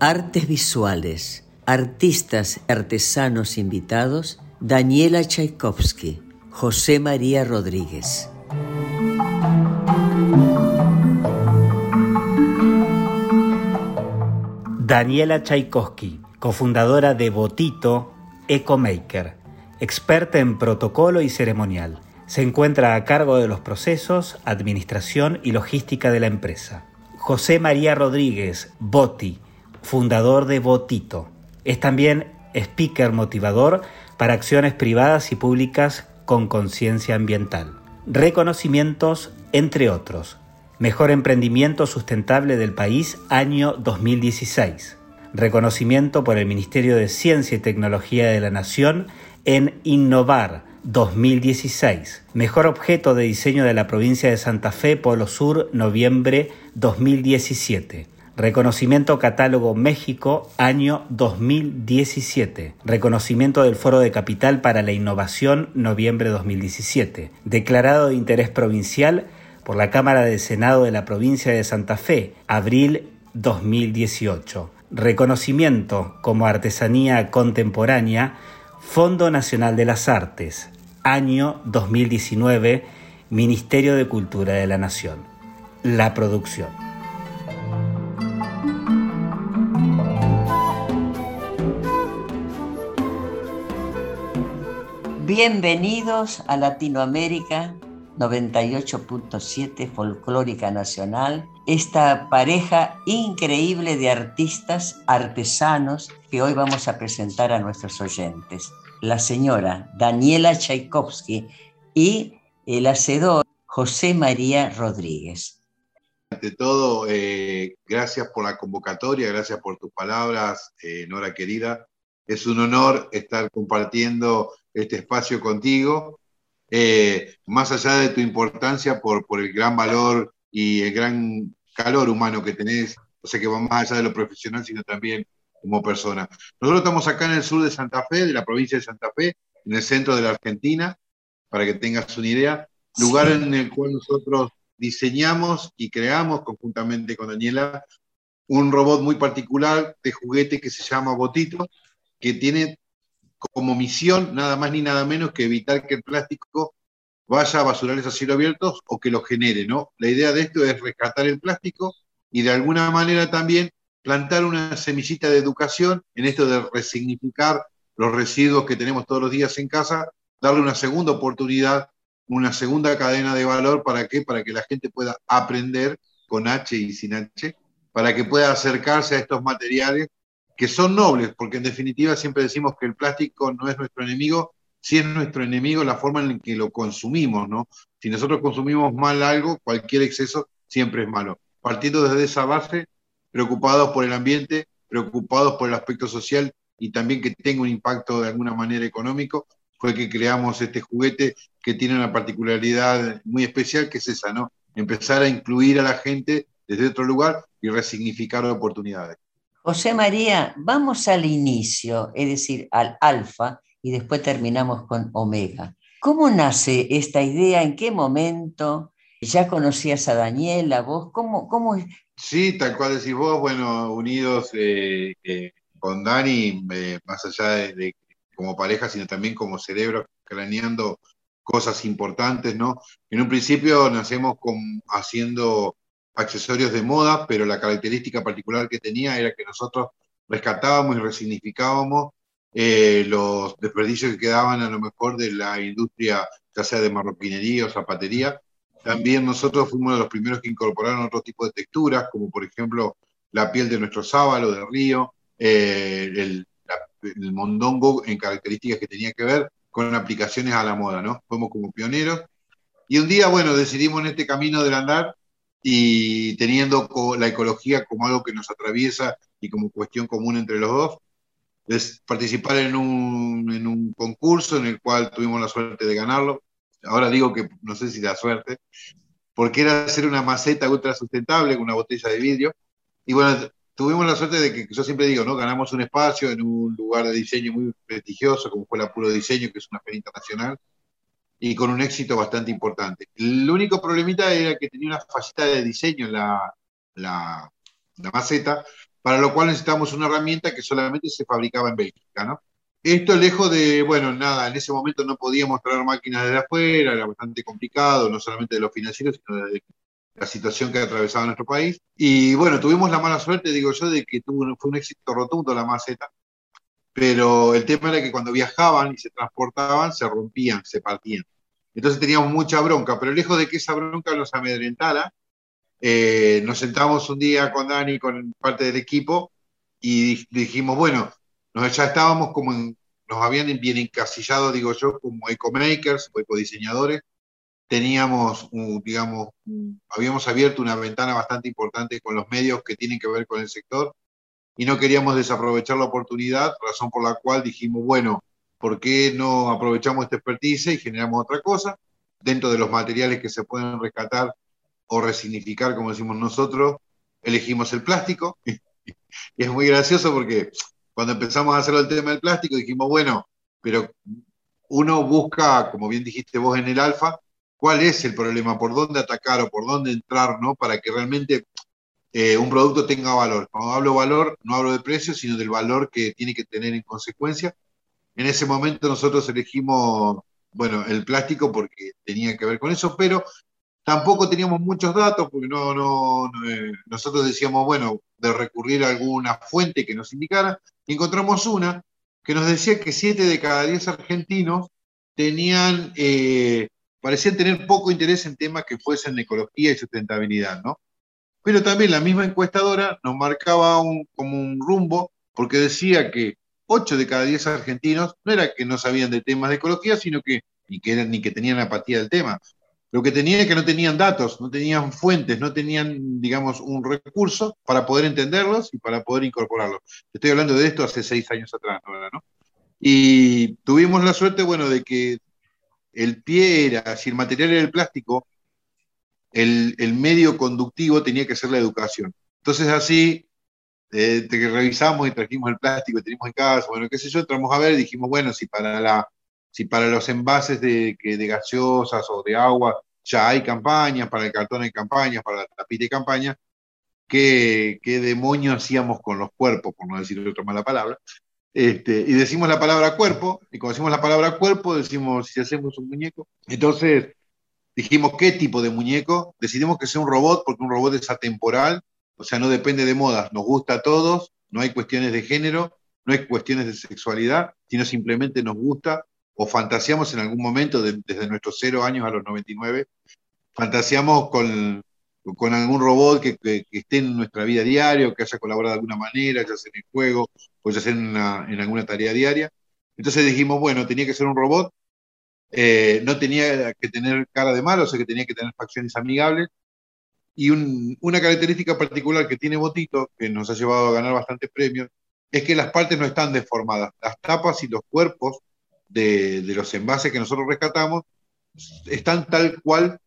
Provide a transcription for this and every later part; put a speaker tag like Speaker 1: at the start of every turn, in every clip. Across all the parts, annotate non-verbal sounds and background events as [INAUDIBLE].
Speaker 1: Artes visuales, artistas artesanos invitados, Daniela Tchaikovsky, José María Rodríguez.
Speaker 2: Daniela Tchaikovsky, cofundadora de Botito EcoMaker, experta en protocolo y ceremonial. Se encuentra a cargo de los procesos, administración y logística de la empresa. José María Rodríguez, Boti, fundador de Botito. Es también speaker motivador para acciones privadas y públicas con conciencia ambiental. Reconocimientos, entre otros. Mejor emprendimiento sustentable del país año 2016. Reconocimiento por el Ministerio de Ciencia y Tecnología de la Nación en Innovar 2016. Mejor objeto de diseño de la provincia de Santa Fe, Polo Sur, noviembre 2017. Reconocimiento Catálogo México, año 2017. Reconocimiento del Foro de Capital para la Innovación, noviembre 2017. Declarado de interés provincial por la Cámara de Senado de la provincia de Santa Fe, abril 2018. Reconocimiento como artesanía contemporánea Fondo Nacional de las Artes, año 2019, Ministerio de Cultura de la Nación. La producción.
Speaker 1: Bienvenidos a Latinoamérica 98.7 Folclórica Nacional, esta pareja increíble de artistas, artesanos que hoy vamos a presentar a nuestros oyentes. La señora Daniela Tchaikovsky y el hacedor José María Rodríguez.
Speaker 3: Ante todo, eh, gracias por la convocatoria, gracias por tus palabras, eh, Nora querida. Es un honor estar compartiendo este espacio contigo. Eh, más allá de tu importancia por, por el gran valor y el gran calor humano que tenés, o sea que va más allá de lo profesional, sino también como persona. Nosotros estamos acá en el sur de Santa Fe, de la provincia de Santa Fe, en el centro de la Argentina, para que tengas una idea, lugar en el cual nosotros diseñamos y creamos conjuntamente con Daniela un robot muy particular de juguete que se llama Botito, que tiene como misión nada más ni nada menos que evitar que el plástico vaya a basurales a cielo abierto o que lo genere, ¿no? La idea de esto es rescatar el plástico y de alguna manera también plantar una semillita de educación en esto de resignificar los residuos que tenemos todos los días en casa, darle una segunda oportunidad, una segunda cadena de valor, ¿para qué? Para que la gente pueda aprender con H y sin H, para que pueda acercarse a estos materiales que son nobles, porque en definitiva siempre decimos que el plástico no es nuestro enemigo, sí es nuestro enemigo la forma en que lo consumimos, ¿no? Si nosotros consumimos mal algo, cualquier exceso siempre es malo. Partiendo desde esa base, preocupados por el ambiente, preocupados por el aspecto social y también que tenga un impacto de alguna manera económico, fue que creamos este juguete que tiene una particularidad muy especial, que es esa, ¿no? Empezar a incluir a la gente desde otro lugar y resignificar oportunidades.
Speaker 1: José María, vamos al inicio, es decir, al alfa, y después terminamos con omega. ¿Cómo nace esta idea? ¿En qué momento? ¿Ya conocías a Daniela? ¿Vos? ¿Cómo, cómo?
Speaker 3: Sí, tal cual decís vos, bueno, unidos eh, eh, con Dani, eh, más allá de, como pareja, sino también como cerebro, craneando cosas importantes, ¿no? En un principio nacemos con, haciendo accesorios de moda, pero la característica particular que tenía era que nosotros rescatábamos y resignificábamos eh, los desperdicios que quedaban a lo mejor de la industria, ya sea de marroquinería o zapatería. También nosotros fuimos de los primeros que incorporaron otro tipo de texturas, como por ejemplo la piel de nuestro sábalo de río, eh, el, el, mondongo en características que tenía que ver con aplicaciones a la moda, ¿no? Fuimos como pioneros. Y un día, bueno, decidimos en este camino del andar y teniendo la ecología como algo que nos atraviesa y como cuestión común entre los dos, es participar en un, en un concurso en el cual tuvimos la suerte de ganarlo. Ahora digo que no sé si da suerte, porque era hacer una maceta ultra sustentable con una botella de vidrio. Y bueno, tuvimos la suerte de que, yo siempre digo, ¿no? Ganamos un espacio en un lugar de diseño muy prestigioso, como fue la Puro Diseño, que es una feria internacional, y con un éxito bastante importante. El único problemita era que tenía una fallita de diseño la, la, la maceta, para lo cual necesitábamos una herramienta que solamente se fabricaba en Bélgica, ¿no? Esto lejos de, bueno, nada, en ese momento no podíamos traer máquinas desde afuera, era bastante complicado, no solamente de los financieros, sino de la situación que atravesaba nuestro país. Y bueno, tuvimos la mala suerte, digo yo, de que tuvo, fue un éxito rotundo la maceta, pero el tema era que cuando viajaban y se transportaban, se rompían, se partían. Entonces teníamos mucha bronca, pero lejos de que esa bronca nos amedrentara, eh, nos sentamos un día con Dani, con parte del equipo, y dijimos, bueno, nos, ya estábamos como nos habían bien encasillado, digo yo, como eco-makers o ecodiseñadores. Teníamos, digamos, habíamos abierto una ventana bastante importante con los medios que tienen que ver con el sector y no queríamos desaprovechar la oportunidad, razón por la cual dijimos, bueno, ¿por qué no aprovechamos esta expertise y generamos otra cosa? Dentro de los materiales que se pueden rescatar o resignificar, como decimos nosotros, elegimos el plástico. y [LAUGHS] es muy gracioso porque cuando empezamos a hacer el tema del plástico dijimos, bueno, pero uno busca, como bien dijiste vos en el alfa, cuál es el problema, por dónde atacar o por dónde entrar, ¿no? Para que realmente eh, un producto tenga valor. Cuando hablo valor, no hablo de precio, sino del valor que tiene que tener en consecuencia. En ese momento nosotros elegimos, bueno, el plástico porque tenía que ver con eso, pero Tampoco teníamos muchos datos porque no, no, eh, nosotros decíamos, bueno, de recurrir a alguna fuente que nos indicara. encontramos una que nos decía que 7 de cada 10 argentinos tenían, eh, parecían tener poco interés en temas que fuesen ecología y sustentabilidad, ¿no? Pero también la misma encuestadora nos marcaba un, como un rumbo porque decía que 8 de cada 10 argentinos no era que no sabían de temas de ecología, sino que ni que, eran, ni que tenían apatía del tema, lo que tenían es que no tenían datos, no tenían fuentes, no tenían, digamos, un recurso para poder entenderlos y para poder incorporarlos. Estoy hablando de esto hace seis años atrás, ¿no? Y tuvimos la suerte, bueno, de que el pie era, si el material era el plástico, el, medio conductivo tenía que ser la educación. Entonces así, eh, que revisamos y trajimos el plástico que teníamos en casa, bueno, qué sé yo, entramos a ver y dijimos, bueno, si para la si para los envases de, de gaseosas o de agua ya hay campañas, para el cartón hay campañas, para la tapita hay campañas, ¿qué, qué demonios hacíamos con los cuerpos, por no decir otra mala palabra? Este, y decimos la palabra cuerpo, y cuando decimos la palabra cuerpo, decimos si hacemos un muñeco. Entonces dijimos qué tipo de muñeco, decidimos que sea un robot, porque un robot es atemporal, o sea, no depende de modas, nos gusta a todos, no hay cuestiones de género, no hay cuestiones de sexualidad, sino simplemente nos gusta o fantaseamos en algún momento, desde nuestros cero años a los 99, fantaseamos con, con algún robot que, que, esté en nuestra vida diaria, que haya colaborado de alguna manera, ya sea en el juego o ya sea en, en alguna tarea diaria. Entonces dijimos, bueno, tenía que ser un robot, eh, no tenía que tener cara de malo, o sea que tenía que tener facciones amigables. Y una característica particular que tiene Botito, que nos ha llevado a ganar bastantes premios, es que las partes no están deformadas. Las tapas y los cuerpos de, los envases que nosotros rescatamos están tal cual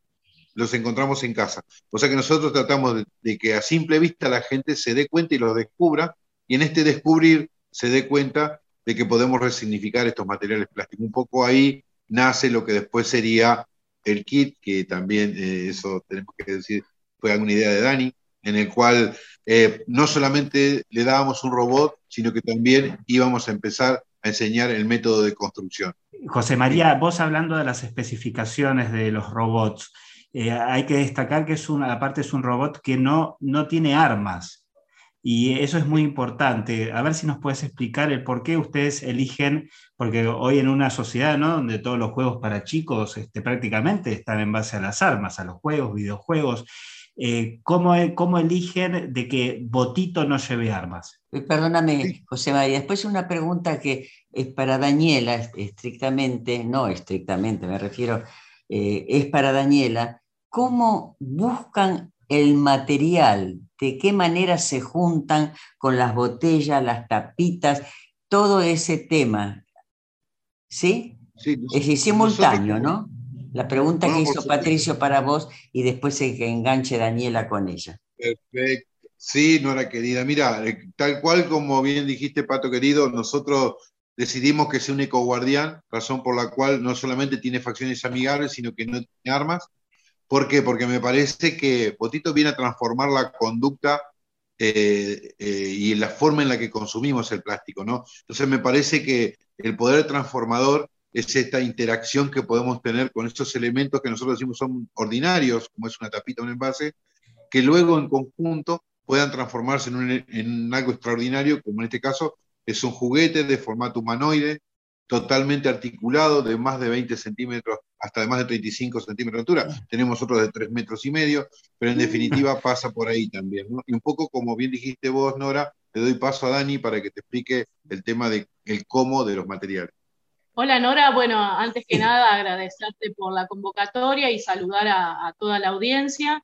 Speaker 3: los encontramos en casa. O sea que nosotros tratamos de, que a simple vista la gente se dé cuenta y los descubra, y en este descubrir se dé cuenta de que podemos resignificar estos materiales plásticos. Un poco ahí nace lo que después sería el kit, que también eh, eso tenemos que decir, fue alguna idea de Dani, en el cual eh, no solamente le dábamos un robot, sino que también íbamos a empezar a enseñar el método de construcción.
Speaker 2: José María, vos hablando de las especificaciones de los robots, eh, hay que destacar que es una, aparte es un robot que no, no tiene armas. Y eso es muy importante. A ver si nos puedes explicar el por qué ustedes eligen, porque hoy en una sociedad ¿no? donde todos los juegos para chicos este, prácticamente están en base a las armas, a los juegos, videojuegos, eh, ¿cómo, ¿cómo, eligen de que Botito no lleve armas?
Speaker 1: Eh, perdóname, José María. Después una pregunta que es para Daniela, estrictamente, no estrictamente, me refiero, eh, es para Daniela. ¿Cómo buscan el material? ¿De qué manera se juntan con las botellas, las tapitas, todo ese tema? ¿Sí? sí es simultáneo, ¿no? La pregunta que hizo Patricio para vos y después se enganche Daniela con ella.
Speaker 3: Perfecto. Sí, Nora querida. Mira, eh, tal cual como bien dijiste, Pato querido, nosotros decidimos que sea un ecoguardián, razón por la cual no solamente tiene facciones amigables, sino que no tiene armas. ¿Por qué? Porque me parece que Potito viene a transformar la conducta eh, eh, y la forma en la que consumimos el plástico, ¿no? Entonces me parece que el poder transformador es esta interacción que podemos tener con estos elementos que nosotros decimos son ordinarios, como es una tapita un envase, que luego en conjunto puedan transformarse en, algo extraordinario, como en este caso es un juguete de formato humanoide, totalmente articulado, de más de 20 centímetros hasta de más de 35 centímetros de altura. Tenemos otros de 3 metros y medio, pero en definitiva pasa por ahí también. Y un poco como bien dijiste vos, Nora, le doy paso a Dani para que te explique el tema del el cómo de los materiales.
Speaker 4: Hola Nora, bueno, antes que nada agradecerte por la convocatoria y saludar a, toda la audiencia.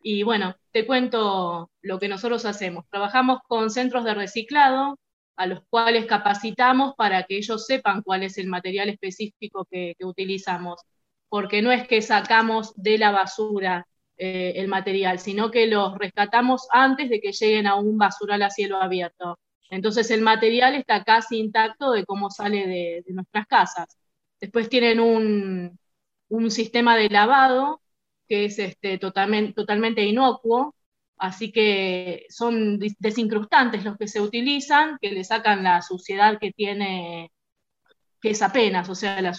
Speaker 4: Y bueno, te cuento lo que nosotros hacemos. Trabajamos con centros de reciclado a los cuales capacitamos para que ellos sepan cuál es el material específico que, utilizamos, porque no es que sacamos de la basura eh, el material, sino que los rescatamos antes de que lleguen a un basural a cielo abierto. Entonces el material está casi intacto de cómo sale de, nuestras casas. Después tienen un, sistema de lavado que es este, totalmente, totalmente inocuo, así que son desincrustantes los que se utilizan, que le sacan la suciedad que tiene, que es apenas, o sea, la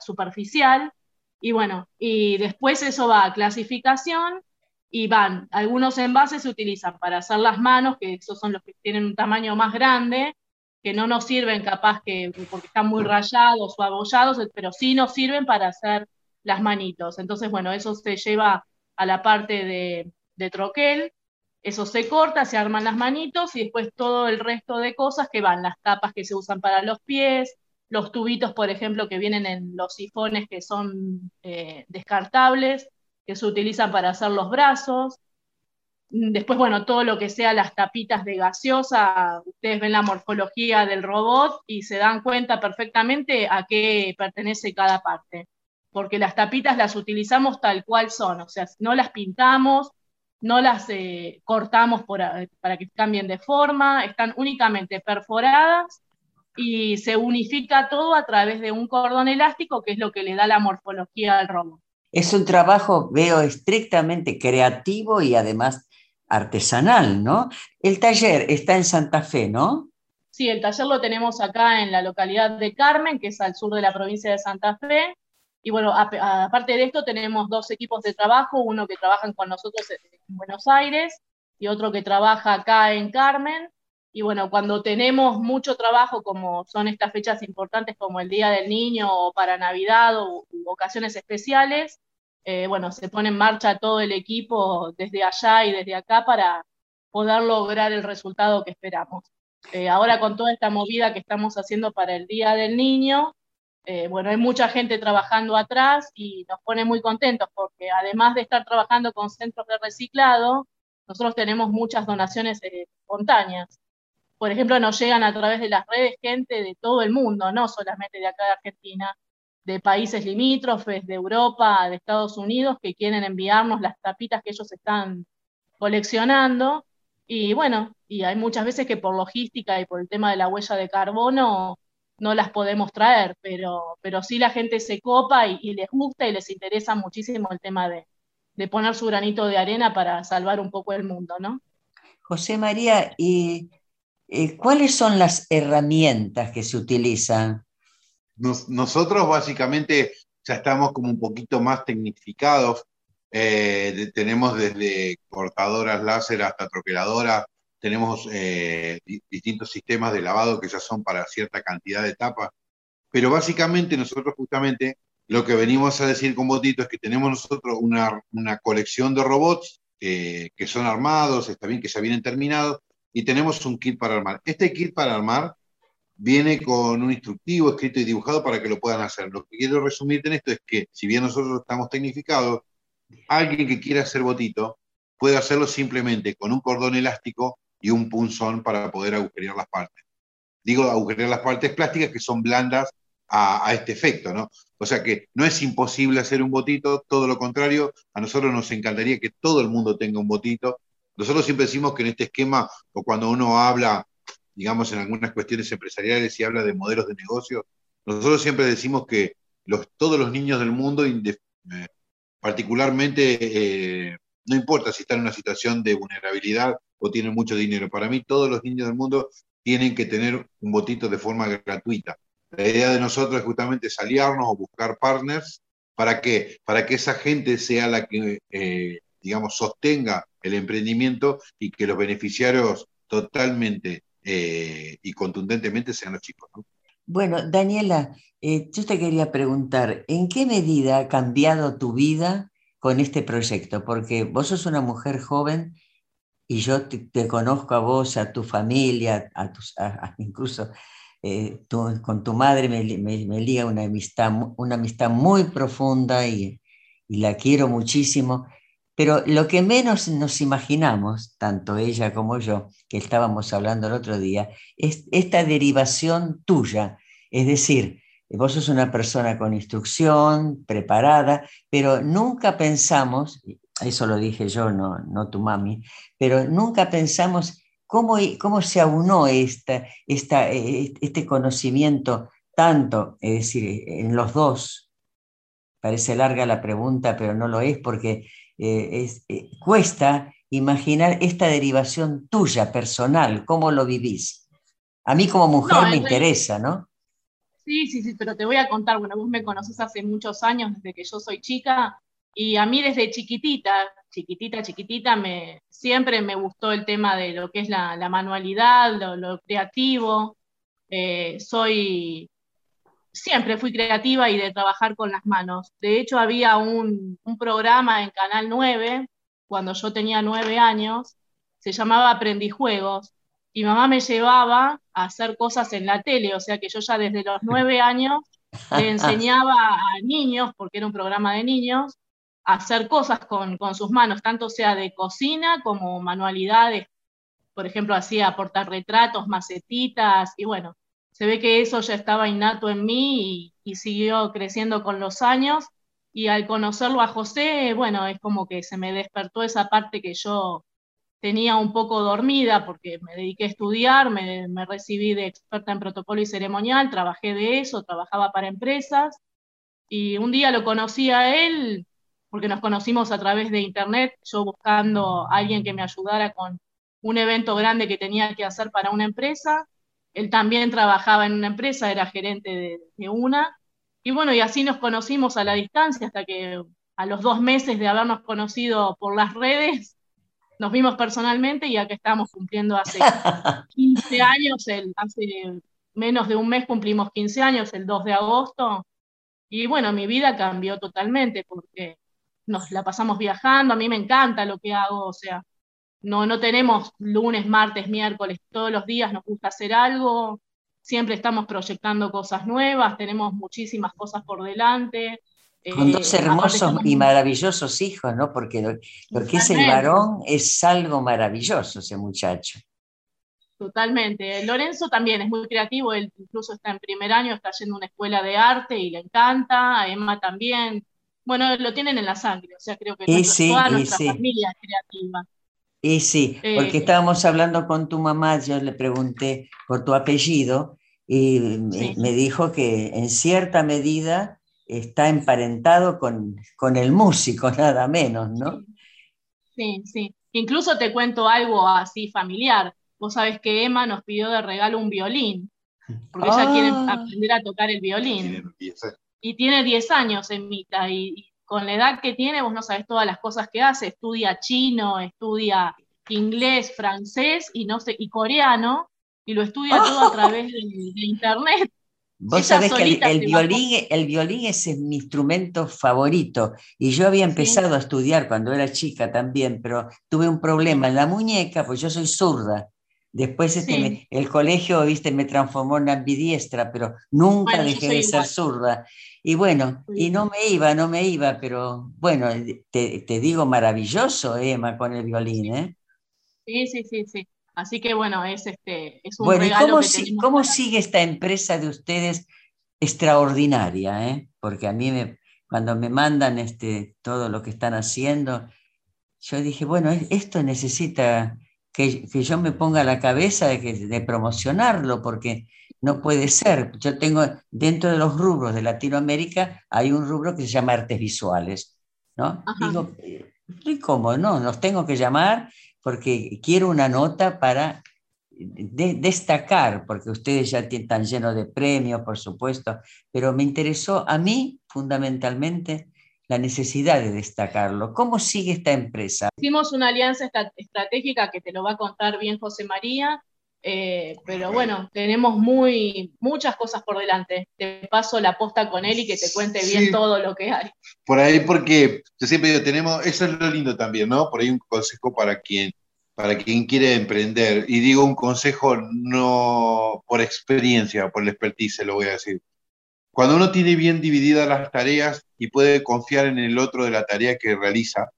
Speaker 4: superficial. Y bueno, y después eso va a clasificación y van, algunos envases se utilizan para hacer las manos, que esos son los que tienen un tamaño más grande, que no nos sirven capaz que porque están muy rayados o abollados, pero sí nos sirven para hacer las manitos. Entonces, bueno, eso se lleva a la parte de, de troquel, eso se corta, se arman las manitos y después todo el resto de cosas que van, las tapas que se usan para los pies, los tubitos, por ejemplo, que vienen en los sifones que son eh, descartables, que se utilizan para hacer los brazos. Después, bueno, todo lo que sea las tapitas de gaseosa, ustedes ven la morfología del robot y se dan cuenta perfectamente a qué pertenece cada parte. Porque las tapitas las utilizamos tal cual son, o sea, no las pintamos, no las eh, cortamos para que cambien de forma, están únicamente perforadas y se unifica todo a través de un cordón elástico, que es lo que le da la morfología al robot.
Speaker 1: Es un trabajo, veo, estrictamente creativo y además artesanal, ¿no? El taller está en Santa Fe, ¿no?
Speaker 4: Sí, el taller lo tenemos acá en la localidad de Carmen, que es al sur de la provincia de Santa Fe. Y bueno, aparte de esto, tenemos dos equipos de trabajo, uno que trabaja con nosotros en Buenos Aires y otro que trabaja acá en Carmen. Y bueno, cuando tenemos mucho trabajo, como son estas fechas importantes como el Día del Niño o para Navidad o ocasiones especiales, eh, bueno, se pone en marcha todo el equipo desde allá y desde acá para poder lograr el resultado que esperamos. Eh, ahora con toda esta movida que estamos haciendo para el Día del Niño, eh, bueno, hay mucha gente trabajando atrás y nos pone muy contentos porque además de estar trabajando con centros de reciclado, nosotros tenemos muchas donaciones espontáneas por ejemplo, nos llegan a través de las redes gente de todo el mundo, no solamente de acá de Argentina, de países limítrofes, de Europa, de Estados Unidos, que quieren enviarnos las tapitas que ellos están coleccionando. Y bueno, y hay muchas veces que por logística y por el tema de la huella de carbono no las podemos traer, pero, pero sí la gente se copa y, les gusta y les interesa muchísimo el tema de, de poner su granito de arena para salvar un poco el mundo, ¿no?
Speaker 1: José María, y eh, ¿cuáles son las herramientas que se utilizan?
Speaker 3: nosotros básicamente ya estamos como un poquito más tecnificados. Eh, tenemos desde cortadoras láser hasta troqueladoras, tenemos eh, distintos sistemas de lavado que ya son para cierta cantidad de etapas. Pero básicamente nosotros justamente lo que venimos a decir con Botito es que tenemos nosotros una, una colección de robots que son armados, está bien que ya vienen terminados, y tenemos un kit para armar. Este kit para armar viene con un instructivo escrito y dibujado para que lo puedan hacer. Lo que quiero resumirte en esto es que, si bien nosotros estamos tecnificados, alguien que quiera hacer botito puede hacerlo simplemente con un cordón elástico y un punzón para poder agujerear las partes. Digo agujerear las partes plásticas que son blandas a, este efecto, ¿no? O sea que no es imposible hacer un botito, todo lo contrario, a nosotros nos encantaría que todo el mundo tenga un botito. Nosotros siempre decimos que en este esquema, o cuando uno habla digamos, en algunas cuestiones empresariales y habla de modelos de negocio, nosotros siempre decimos que los, todos los niños del mundo, eh, particularmente, eh, no importa si están en una situación de vulnerabilidad o tienen mucho dinero, para mí todos los niños del mundo tienen que tener un botito de forma gratuita. La idea de nosotros es justamente saliarnos o buscar partners. ¿Para qué? Para que esa gente sea la que, eh, digamos, sostenga el emprendimiento y que los beneficiarios totalmente eh, y contundentemente sean los chicos.
Speaker 1: Bueno, Daniela, eh, yo te quería preguntar, ¿en qué medida ha cambiado tu vida con este proyecto? Porque vos sos una mujer joven y yo te, conozco a vos, a tu familia, a tus, incluso eh, con tu madre me, me, liga una amistad, una amistad muy profunda y, y la quiero muchísimo. Pero lo que menos nos imaginamos, tanto ella como yo, que estábamos hablando el otro día, es esta derivación tuya. Es decir, vos sos una persona con instrucción, preparada, pero nunca pensamos, eso lo dije yo, no, no tu mami, pero nunca pensamos cómo, cómo se aunó esta, esta, e, este conocimiento tanto, es decir, en los dos. Parece larga la pregunta, pero no lo es porque eh, eh, cuesta imaginar esta derivación tuya, personal, cómo lo vivís. A mí como mujer me interesa, ¿no?
Speaker 4: Sí, sí, sí, pero te voy a contar, bueno, vos me conoces hace muchos años, desde que yo soy chica, y a mí desde chiquitita, chiquitita, chiquitita, me, siempre me gustó el tema de lo que es la, manualidad, lo, creativo. Eh, soy siempre fui creativa y de trabajar con las manos. De hecho, había un, programa en Canal 9, cuando yo tenía nueve años, se llamaba Aprendijuegos, y mamá me llevaba a hacer cosas en la tele, o sea que yo ya desde los nueve años le [LAUGHS] enseñaba a niños, porque era un programa de niños, hacer cosas con, con sus manos, tanto sea de cocina como manualidades. Por ejemplo, hacía portarretratos, macetitas, y bueno, se ve que eso ya estaba innato en mí y, siguió creciendo con los años. Y al conocerlo a José, bueno, es como que se me despertó esa parte que yo tenía un poco dormida porque me dediqué a estudiar, me, me, recibí de experta en protocolo y ceremonial, trabajé de eso, trabajaba para empresas y un día lo conocí a él porque nos conocimos a través de internet, yo buscando a alguien que me ayudara con un evento grande que tenía que hacer para una empresa él también trabajaba en una empresa, era gerente de, una. Y bueno, y así nos conocimos a la distancia hasta que a los dos meses de habernos conocido por las redes, nos vimos personalmente y acá estamos cumpliendo hace [LAUGHS] 15 años, el, hace menos de un mes cumplimos 15 años, el 2 de agosto. Y bueno, mi vida cambió totalmente porque nos la pasamos viajando, a mí me encanta lo que hago, o sea, no, no tenemos lunes, martes, miércoles, todos los días nos gusta hacer algo, siempre estamos proyectando cosas nuevas, tenemos muchísimas cosas por delante.
Speaker 1: Con dos eh, hermosos y maravillosos hijos, ¿no? Porque lo, que es el varón es algo maravilloso, ese muchacho.
Speaker 4: Totalmente. Lorenzo también es muy creativo, él incluso está en primer año, está yendo a una escuela de arte y le encanta, a Emma también. Bueno, lo tienen en la sangre, o sea, creo que toda nuestra familia es creativa.
Speaker 1: Y sí, porque eh, estábamos hablando con tu mamá, yo le pregunté por tu apellido y me, dijo que en cierta medida está emparentado con, con, el músico, [LAUGHS] nada menos, ¿no?
Speaker 4: Sí, sí. Incluso te cuento algo así familiar. Vos sabés que Emma nos pidió de regalo un violín. porque ella quiere ah. aprender a tocar el violín. Y tiene 10 años, Emita, y, y con la edad que tiene, vos no sabés todas las cosas que hace, estudia chino, estudia inglés, francés y no sé, y coreano, y lo estudia todo a [LAUGHS] través de, internet.
Speaker 1: Vos sabés que el, violín, el violín es mi instrumento favorito y yo había empezado a estudiar cuando era chica también, pero tuve un problema en la muñeca, pues yo soy zurda. Después este, el colegio, viste, me transformó en ambidiestra, pero nunca dejé de ser zurda. Y bueno, y no me iba, no me iba, pero bueno, te, digo maravilloso, Emma, con el violín, ¿eh?
Speaker 4: Sí, sí, sí, sí. Así que bueno, es, este, es un
Speaker 1: bueno,
Speaker 4: regalo
Speaker 1: ¿y cómo, sigue esta empresa de ustedes extraordinaria? Eh? Porque a mí me, cuando me mandan este, todo lo que están haciendo, yo dije, bueno, esto necesita que, que yo me ponga la cabeza de, de, promocionarlo, porque no puede ser. Yo tengo, dentro de los rubros de Latinoamérica, hay un rubro que se llama artes visuales, ¿no? Digo, ¿y cómo? No, los tengo que llamar porque quiero una nota para destacar, porque ustedes ya están llenos de premios, por supuesto, pero me interesó a mí fundamentalmente la necesidad de destacarlo. ¿Cómo sigue esta empresa?
Speaker 4: Hicimos una alianza estratégica que te lo va a contar bien José María, eh, pero bueno, tenemos muy, muchas cosas por delante. Te paso la posta con él y que te cuente bien todo lo que hay.
Speaker 3: Por ahí, porque yo siempre digo, tenemos, eso es lo lindo también, ¿no? Por ahí un consejo para quien, para quien quiere emprender. Y digo un consejo no por experiencia, por el expertise, lo voy a decir. Cuando uno tiene bien divididas las tareas y puede confiar en el otro de la tarea que realiza,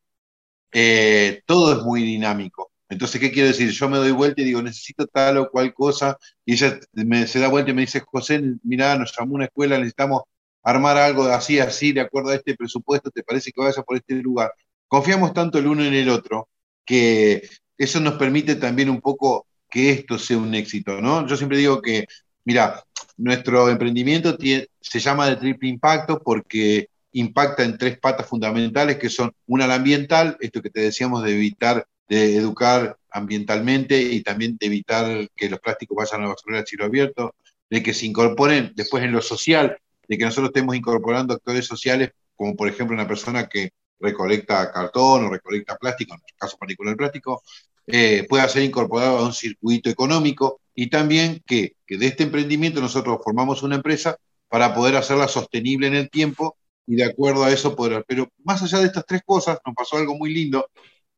Speaker 3: eh, todo es muy dinámico. Entonces, ¿qué quiero decir? Yo me doy vuelta y digo, necesito tal o cual cosa, y ella se da vuelta y me dice, José, mira, nos llamó una escuela, necesitamos armar algo así, así, de acuerdo a este presupuesto, ¿te parece que vaya por este lugar? Confiamos tanto el uno en el otro que eso nos permite también un poco que esto sea un éxito, ¿no? Yo siempre digo que, mira, nuestro emprendimiento se llama de triple impacto porque impacta en tres patas fundamentales que son una la ambiental, esto que te decíamos de evitar de educar ambientalmente y también de evitar que los plásticos vayan a la basura al cielo abierto, de que se incorporen después en lo social, de que nosotros estemos incorporando actores sociales, como por ejemplo una persona que recolecta cartón o recolecta plástico, en nuestro caso particular plástico, eh, pueda ser incorporado a un circuito económico y también que, de este emprendimiento nosotros formamos una empresa para poder hacerla sostenible en el tiempo y de acuerdo a eso poder. Pero más allá de estas tres cosas, nos pasó algo muy lindo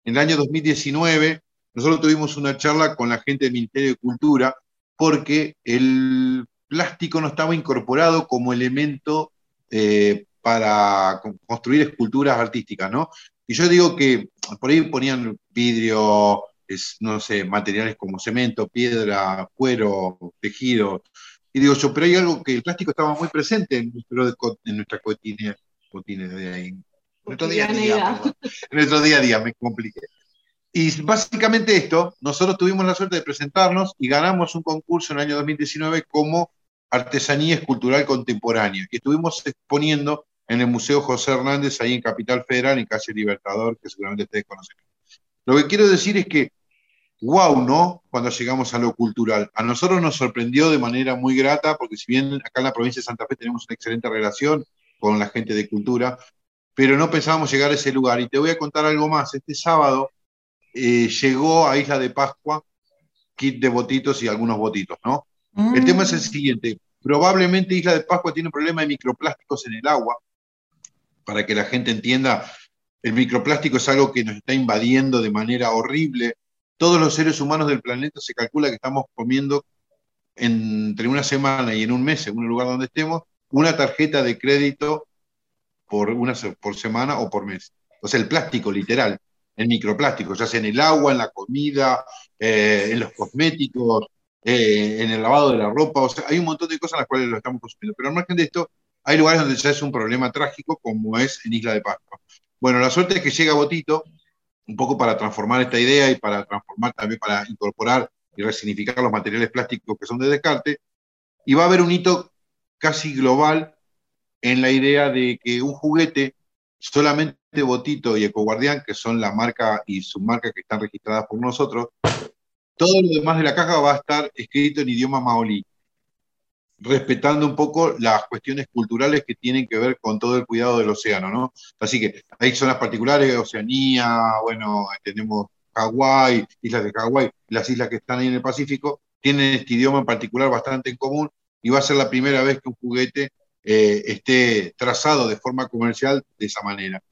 Speaker 3: en el año 2019, nosotros tuvimos una charla con la gente del Ministerio de Cultura porque el plástico no estaba incorporado como elemento eh, para construir esculturas artísticas, ¿no? Y yo digo que por ahí ponían vidrio, no sé, materiales como cemento, piedra, cuero, tejido. Y digo yo, pero hay algo que el plástico estaba muy presente en, nuestra cotidianidad, ahí, nuestro día a día. nuestro día a día, me compliqué. Y básicamente esto, nosotros tuvimos la suerte de presentarnos y ganamos un concurso en el año 2019 como Artesanía Escultural Contemporánea, que estuvimos exponiendo en el Museo José Hernández, ahí en Capital Federal, en Calle Libertador, que seguramente ustedes conocen. Lo que quiero decir es que, wow, ¿no? Cuando llegamos a lo cultural. A nosotros nos sorprendió de manera muy grata, porque si bien acá en la provincia de Santa Fe tenemos una excelente relación con la gente de cultura, pero no pensábamos llegar a ese lugar. Y te voy a contar algo más. Este sábado eh, llegó a Isla de Pascua kit de botitos y algunos botitos, ¿no? El tema es el mm. siguiente. Probablemente Isla de Pascua tiene un problema de microplásticos en el agua. Para que la gente entienda, el microplástico es algo que nos está invadiendo de manera horrible. Todos los seres humanos del planeta se calcula que estamos comiendo entre una semana y en un mes, en un lugar donde estemos, una tarjeta de crédito por, una, por semana o por mes. O sea, el plástico literal, el microplástico, ya sea en el agua, en la comida, eh, en los cosméticos, eh, en el lavado de la ropa, o sea, hay un montón de cosas en las cuales lo estamos consumiendo. Pero al margen de esto, hay lugares donde ya es un problema trágico, como es en Isla de Pascua. Bueno, la suerte es que llega Botito, un poco para transformar esta idea y para transformar también, para incorporar y resignificar los materiales plásticos que son de descarte, y va a haber un hito casi global en la idea de que un juguete, solamente Botito y Ecoguardián, que son la marca y su marca que están registradas por nosotros, todo lo demás de la caja va a estar escrito en idioma maolí. Respetando un poco las cuestiones culturales que tienen que ver con todo el cuidado del océano, ¿no? Así que hay zonas particulares, Oceanía, bueno, tenemos Hawái, islas de Hawái, las islas que están ahí en el Pacífico, tienen este idioma en particular bastante en común y va a ser la primera vez que un juguete eh, esté trazado de forma comercial de esa manera.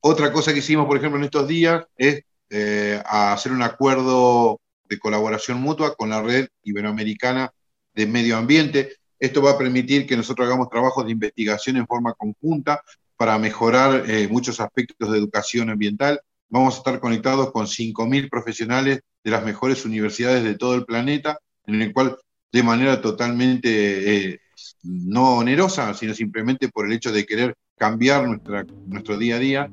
Speaker 3: Otra cosa que hicimos, por ejemplo, en estos días es eh, hacer un acuerdo de colaboración mutua con la red iberoamericana de medio ambiente. Esto va a permitir que nosotros hagamos trabajos de investigación en forma conjunta para mejorar eh, muchos aspectos de educación ambiental. Vamos a estar conectados con 5.000 profesionales de las mejores universidades de todo el planeta, en el cual de manera totalmente eh, no onerosa, sino simplemente por el hecho de querer cambiar nuestra, nuestro día a día,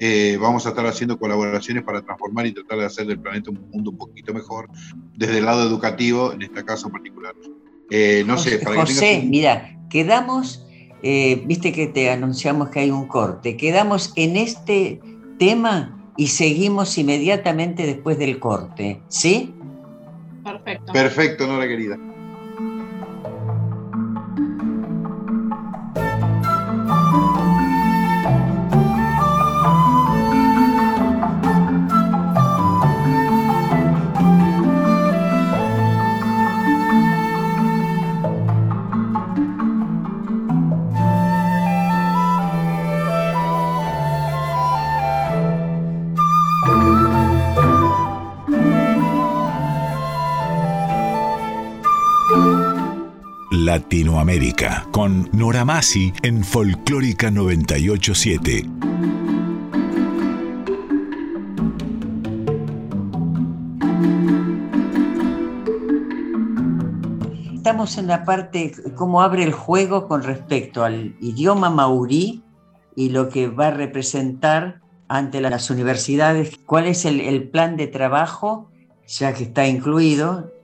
Speaker 3: eh, vamos a estar haciendo colaboraciones para transformar y tratar de hacer del planeta un mundo un poquito mejor, desde el lado educativo, en este caso particular.
Speaker 1: Eh, no José, sé, para José, mira, quedamos, eh, viste que te anunciamos que hay un corte, quedamos en este tema y seguimos inmediatamente después del corte, ¿sí?
Speaker 4: Perfecto.
Speaker 3: Perfecto, Nora querida.
Speaker 5: Latinoamérica con Nora Masi en Folclórica 987.
Speaker 1: Estamos en la parte, cómo abre el juego con respecto al idioma maurí y lo que va a representar ante las universidades, cuál es el, el plan de trabajo, ya que está incluido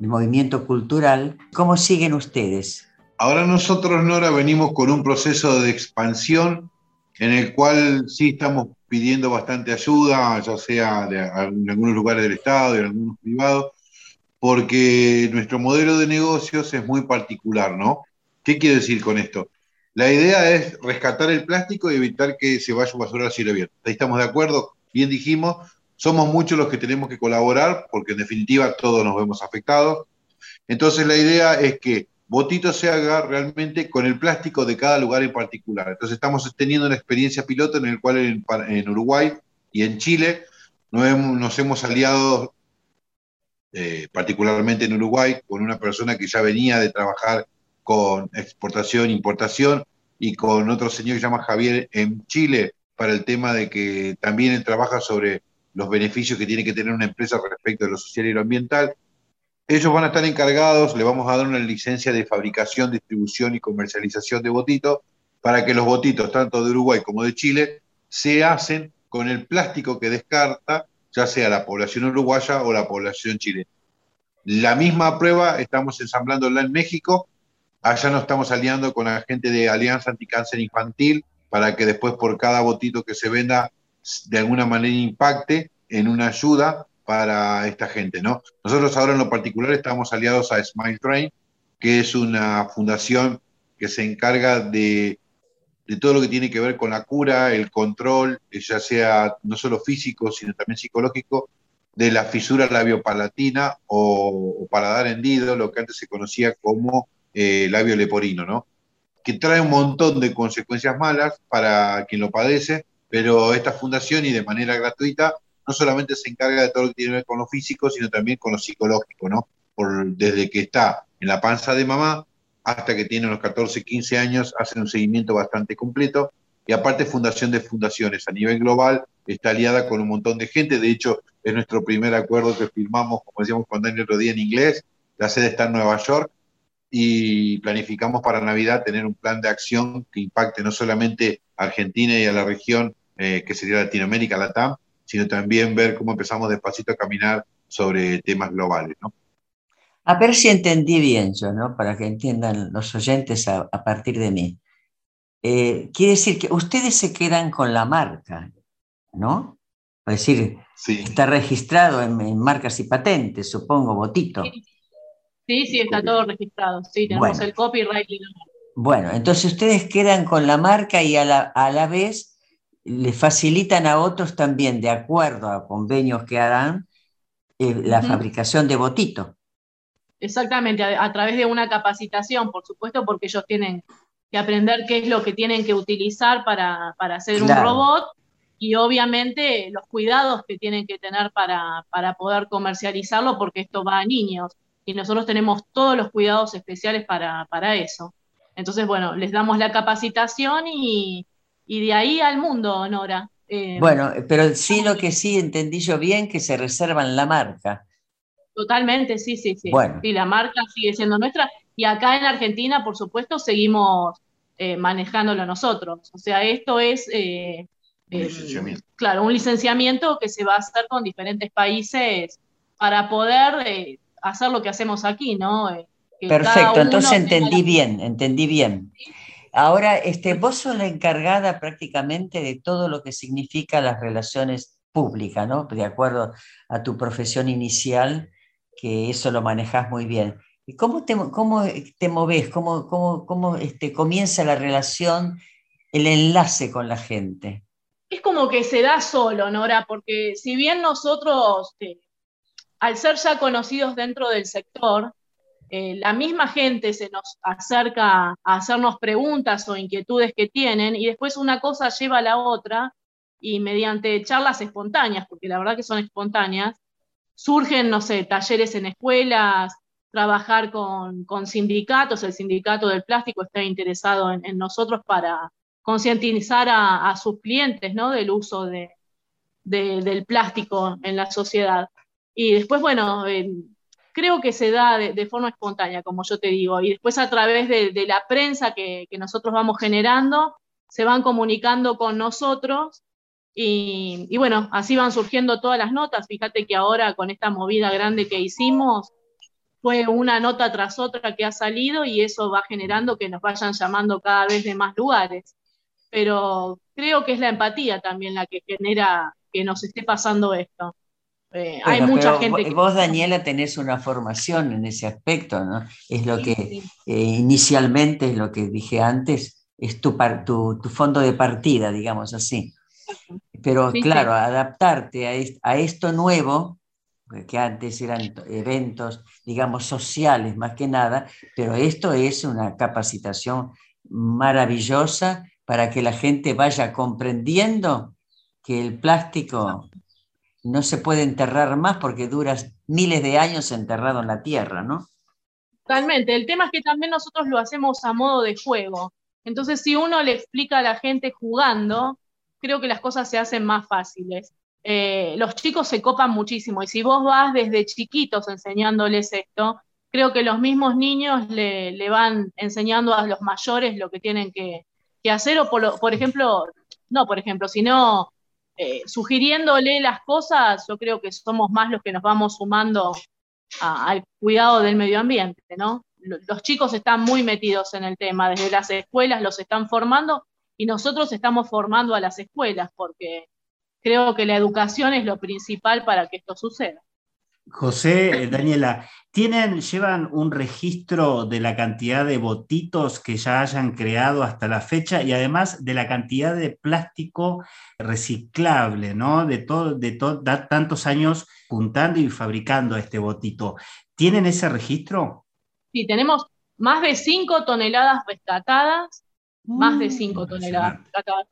Speaker 1: el movimiento cultural. ¿Cómo siguen ustedes?
Speaker 3: Ahora nosotros, Nora, venimos con un proceso de expansión en el cual sí estamos pidiendo bastante ayuda, ya sea de, en algunos lugares del Estado en algunos privados, porque nuestro modelo de negocios es muy particular, ¿no? ¿Qué quiero decir con esto? La idea es rescatar el plástico y evitar que se vaya a basura al cielo abierto. Ahí estamos de acuerdo, bien dijimos, somos muchos los que tenemos que colaborar, porque en definitiva todos nos vemos afectados. Entonces la idea es que Botito se haga realmente con el plástico de cada lugar en particular. Entonces estamos teniendo una experiencia piloto en el cual en, Uruguay y en Chile nos hemos, aliado eh, particularmente en Uruguay con una persona que ya venía de trabajar con exportación, importación y con otro señor que se llama Javier en Chile para el tema de que también él trabaja sobre los beneficios que tiene que tener una empresa respecto de lo social y lo ambiental. Ellos van a estar encargados, le vamos a dar una licencia de fabricación, distribución y comercialización de botitos para que los botitos, tanto de Uruguay como de Chile, se hacen con el plástico que descarta, ya sea la población uruguaya o la población chilena. La misma prueba estamos ensamblándola en México, allá nos estamos aliando con la gente de Alianza Anticáncer Infantil para que después por cada botito que se venda de alguna manera impacte en una ayuda para esta gente, ¿no? Nosotros ahora en lo particular estamos aliados a Smile Train, que es una fundación que se encarga de, todo lo que tiene que ver con la cura, el control, ya sea no solo físico, sino también psicológico, de la fisura labiopalatina o, o paladar hendido, lo que antes se conocía como eh, labio leporino, ¿no? Que trae un montón de consecuencias malas para quien lo padece, pero esta fundación y de manera gratuita no solamente se encarga de todo lo que tiene que ver con lo físico, sino también con lo psicológico, ¿no? Por, desde que está en la panza de mamá hasta que tiene unos 14, 15 años, hacen un seguimiento bastante completo. Y aparte, Fundación de Fundaciones a nivel global está aliada con un montón de gente. De hecho, es nuestro primer acuerdo que firmamos, como decíamos con Daniel otro día en inglés. La sede está en Nueva York y planificamos para Navidad tener un plan de acción que impacte no solamente a Argentina y a la región eh, que sería Latinoamérica, la TAM, sino también ver cómo empezamos despacito a caminar sobre temas globales. ¿no?
Speaker 1: A ver si entendí bien yo, ¿no? para que entiendan los oyentes a, partir de mí. Eh, quiere decir que ustedes se quedan con la marca, ¿no? Es decir, está registrado en, marcas y patentes, supongo, Botito.
Speaker 4: Sí, sí, está todo registrado. Sí, tenemos el copyright.
Speaker 1: Bueno, entonces ustedes quedan con la marca y a la, a la vez le facilitan a otros también, de acuerdo a convenios que harán, eh, la fabricación de botito.
Speaker 4: Exactamente, a, través de una capacitación, por supuesto, porque ellos tienen que aprender qué es lo que tienen que utilizar para, hacer un robot y obviamente los cuidados que tienen que tener para, poder comercializarlo, porque esto va a niños y nosotros tenemos todos los cuidados especiales para, eso. Entonces, bueno, les damos la capacitación y, de ahí al mundo, Nora.
Speaker 1: Eh, bueno, pero sí lo que sí entendí yo bien, que se reservan la marca.
Speaker 4: Totalmente, sí, sí, sí. Bueno. la marca sigue siendo nuestra. Y acá en Argentina, por supuesto, seguimos eh, manejándolo nosotros. O sea, esto es, eh, eh, claro, un licenciamiento que se va a hacer con diferentes países para poder hacer lo que hacemos aquí, ¿no?
Speaker 1: Perfecto, entonces entendí bien, entendí bien. Ahora, este, vos sos la encargada prácticamente de todo lo que significa las relaciones públicas, ¿no? De acuerdo a tu profesión inicial que eso lo manejas muy bien. ¿Y cómo te, cómo te moves? ¿Cómo, cómo, cómo este, comienza la relación, el enlace con la gente?
Speaker 4: Es como que se da solo, Nora, porque si bien nosotros, eh, al ser ya conocidos dentro del sector, eh, la misma gente se nos acerca a hacernos preguntas o inquietudes que tienen y después una cosa lleva a la otra y mediante charlas espontáneas, porque la verdad que son espontáneas, surgen, no sé, talleres en escuelas, trabajar con, sindicatos, el sindicato del plástico está interesado en, nosotros para concientizar a, sus clientes ¿no? del uso de, del plástico en la sociedad. Y después, bueno, eh, creo que se da de, forma espontánea, como yo te digo, y después a través de, la prensa que, que, nosotros vamos generando, se van comunicando con nosotros y, bueno, así van surgiendo todas las notas. Fíjate que ahora con esta movida grande que hicimos, fue una nota tras otra que ha salido y eso va generando que nos vayan llamando cada vez de más lugares. Pero creo que es la empatía también la que genera que nos esté pasando esto.
Speaker 1: Eh, hay mucha gente. Vos, Daniela, tenés una formación en ese aspecto, ¿no? Es lo que eh, inicialmente, es lo que dije antes, es tu, tu, tu fondo de partida, digamos así. Pero claro, adaptarte a, esto nuevo, que antes eran eventos, digamos, sociales más que nada, pero esto es una capacitación maravillosa para que la gente vaya comprendiendo que el plástico no se puede enterrar más porque dura miles de años enterrado en la tierra, ¿no?
Speaker 4: Totalmente. El tema es que también nosotros lo hacemos a modo de juego. Entonces, si uno le explica a la gente jugando, creo que las cosas se hacen más fáciles. Eh, los chicos se copan muchísimo y si vos vas desde chiquitos enseñándoles esto, creo que los mismos niños le, van enseñando a los mayores lo que tienen que, hacer o por, ejemplo, no por ejemplo, sino eh, sugiriéndole las cosas, yo creo que somos más los que nos vamos sumando al cuidado del medio ambiente, ¿no? Los chicos están muy metidos en el tema, desde las escuelas los están formando y nosotros estamos formando a las escuelas porque creo que la educación es lo principal para que esto suceda.
Speaker 2: José, eh, Daniela, ¿tienen, llevan un registro de la cantidad de botitos que ya hayan creado hasta la fecha y además de la cantidad de plástico reciclable, ¿no? De, todo, de tantos años juntando y fabricando este botito. ¿Tienen ese registro?
Speaker 4: Sí, tenemos más de 5 toneladas rescatadas más de 5 mm, toneladas.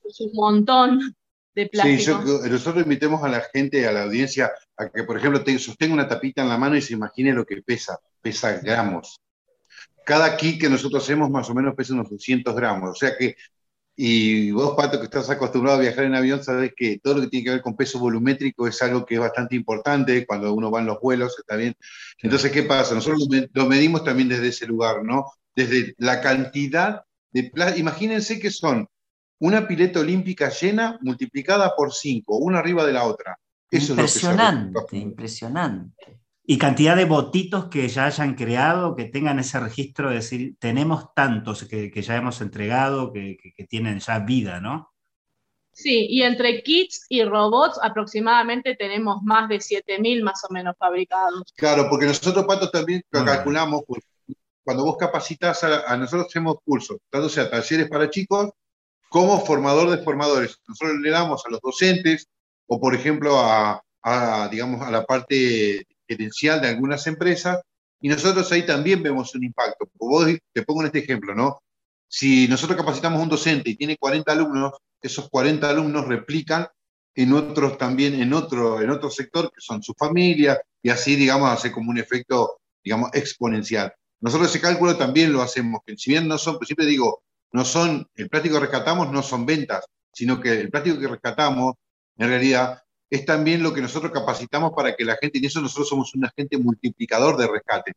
Speaker 4: Es un montón de plástico.
Speaker 3: Sí, nosotros invitemos a la gente, a la audiencia, a que, por ejemplo, te, sostenga una tapita en la mano y se imagine lo que pesa. Pesa gramos. Cada kit que nosotros hacemos más o menos pesa unos 200 gramos. O sea que, y vos, Pato, que estás acostumbrado a viajar en avión, sabes que todo lo que tiene que ver con peso volumétrico es algo que es bastante importante cuando uno va en los vuelos, está bien. Entonces, ¿qué pasa? Nosotros lo medimos también desde ese lugar, ¿no? Desde la cantidad imagínense que son una pileta olímpica llena multiplicada por cinco, una arriba de la otra.
Speaker 1: impresionante, impresionante.
Speaker 2: Y cantidad de botitos que ya hayan creado, que tengan ese registro de decir, tenemos tantos que, ya hemos entregado, que, tienen ya vida, ¿no?
Speaker 4: Sí, y entre kits y robots aproximadamente tenemos más de 7.000 más o menos fabricados.
Speaker 3: Claro, porque nosotros, Pato, también calculamos, cuando vos capacitas a, nosotros hacemos cursos, tanto sea talleres para chicos como formador de formadores. Nosotros le damos a los docentes o, por ejemplo, a, digamos, a la parte gerencial de algunas empresas, y nosotros ahí también vemos un impacto. te pongo en este ejemplo, ¿no? Si nosotros capacitamos a un docente y tiene 40 alumnos, esos 40 alumnos replican en otros también, en otro, en otro sector, que son su familia, y así, digamos, hace como un efecto, digamos, exponencial. Nosotros ese cálculo también lo hacemos, que si bien no son, siempre digo, no son, el plástico que rescatamos no son ventas, sino que el plástico que rescatamos, en realidad, es también lo que nosotros capacitamos para que la gente, y eso nosotros somos un agente multiplicador de rescate.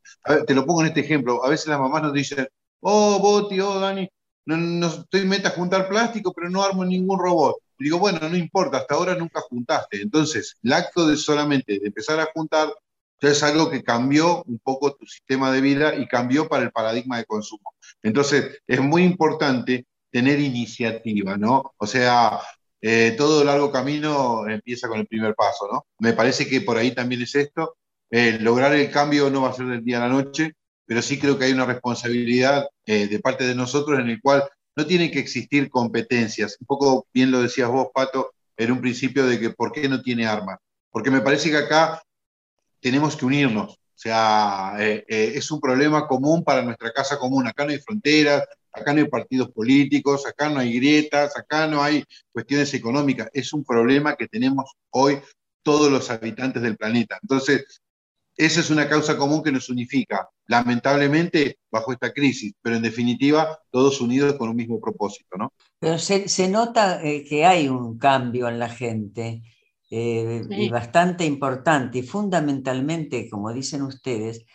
Speaker 3: te lo pongo en este ejemplo, a veces las mamás nos dicen, oh, Boti, oh, Dani, no, no estoy meta a juntar plástico, pero no armo ningún robot. Y digo, bueno, no importa, hasta ahora nunca juntaste. Entonces, el acto de solamente empezar a juntar es algo que cambió un poco tu sistema de vida y cambió para el paradigma de consumo. Entonces, es muy importante tener iniciativa, ¿no? O sea, eh, todo largo camino empieza con el primer paso, ¿no? Me parece que por ahí también es esto. Eh, lograr el cambio no va a ser del día a la noche, pero sí creo que hay una responsabilidad eh, de parte de nosotros en el cual no tienen que existir competencias. Un poco bien lo decías vos, Pato, en un principio de que por qué no tiene armas. Porque me parece que acá tenemos que unirnos. Sea, eh, eh, es un problema común para nuestra casa común. Acá no hay fronteras, acá no hay partidos políticos, acá no hay grietas, acá no hay cuestiones económicas. Es un problema que tenemos hoy todos los habitantes del planeta. Entonces, esa es una causa común que nos unifica, lamentablemente bajo esta crisis, pero en definitiva todos unidos con un mismo propósito, ¿no?
Speaker 1: Pero se, nota eh, que hay un cambio en la gente eh, y bastante importante y fundamentalmente, como dicen ustedes,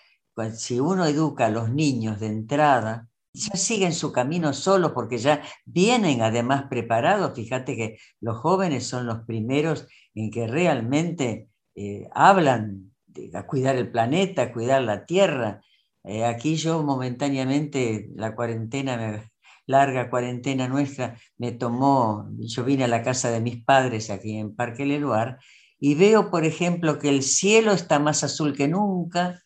Speaker 1: si uno educa a los niños de entrada, ya siguen su camino solos porque ya vienen además preparados. Fíjate que los jóvenes son los primeros en que realmente eh, hablan de cuidar el planeta, cuidar la tierra. Eh, aquí yo momentáneamente, la cuarentena me, larga cuarentena nuestra me tomó, yo vine a la casa de mis padres aquí en Parque Leluar y veo, por ejemplo, que el cielo está más azul que nunca,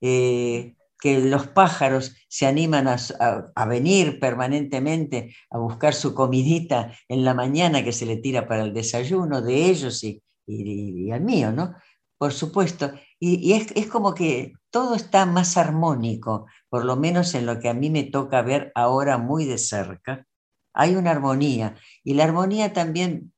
Speaker 1: eh, que los pájaros se animan a, venir permanentemente a buscar su comidita en la mañana que se le tira para el desayuno de ellos y, y, al mío, ¿no? Por supuesto. Y, es, como que todo está más armónico, por lo menos en lo que a mí me toca ver ahora muy de cerca. Hay una armonía. Y la armonía también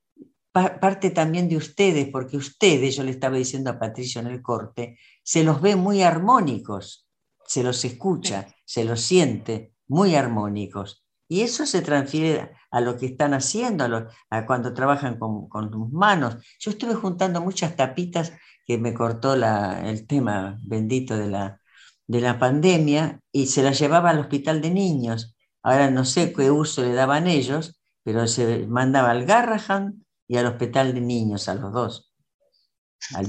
Speaker 1: parte también de ustedes, porque ustedes, yo le estaba diciendo a Patricio en el corte, se los ve muy armónicos, se los escucha, se los siente muy armónicos. Y eso se transfiere a lo que están haciendo, a, cuando trabajan con, con sus manos. Yo estuve juntando muchas tapitas que me cortó el tema bendito de la, de la pandemia y se la llevaba al hospital de niños. Ahora no sé qué uso le daban ellos, pero se mandaba al Garrahan y al hospital de niños, a los dos.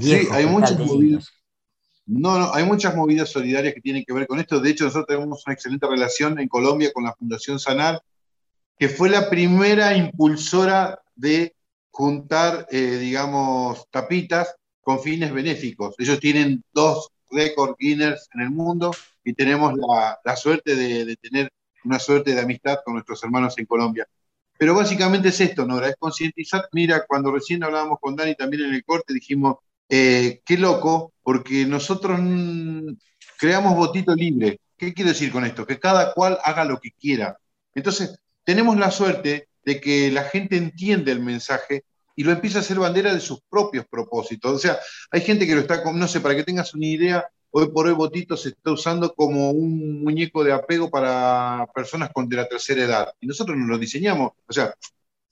Speaker 3: sí, hay muchas movidas. No, no, hay muchas movidas solidarias que tienen que ver con esto. De hecho, nosotros tenemos una excelente relación en Colombia con la Fundación Sanar, que fue la primera impulsora de juntar, eh, digamos, tapitas con fines benéficos. Ellos tienen dos récord Guinness en el mundo y tenemos la, suerte de, tener una suerte de amistad con nuestros hermanos en Colombia. Pero básicamente es esto, Nora, es concientizar. Mira, cuando recién hablábamos con Dani también en el corte, dijimos, eh, qué loco, porque nosotros creamos votito libre. ¿Qué quiero decir con esto? Que cada cual haga lo que quiera. Entonces, tenemos la suerte de que la gente entiende el mensaje y lo empieza a hacer bandera de sus propios propósitos. O sea, hay gente que lo está, no sé, para que tengas una idea, hoy por hoy Botito se está usando como un muñeco de apego para personas con de la tercera edad. Y nosotros nos lo diseñamos. O sea,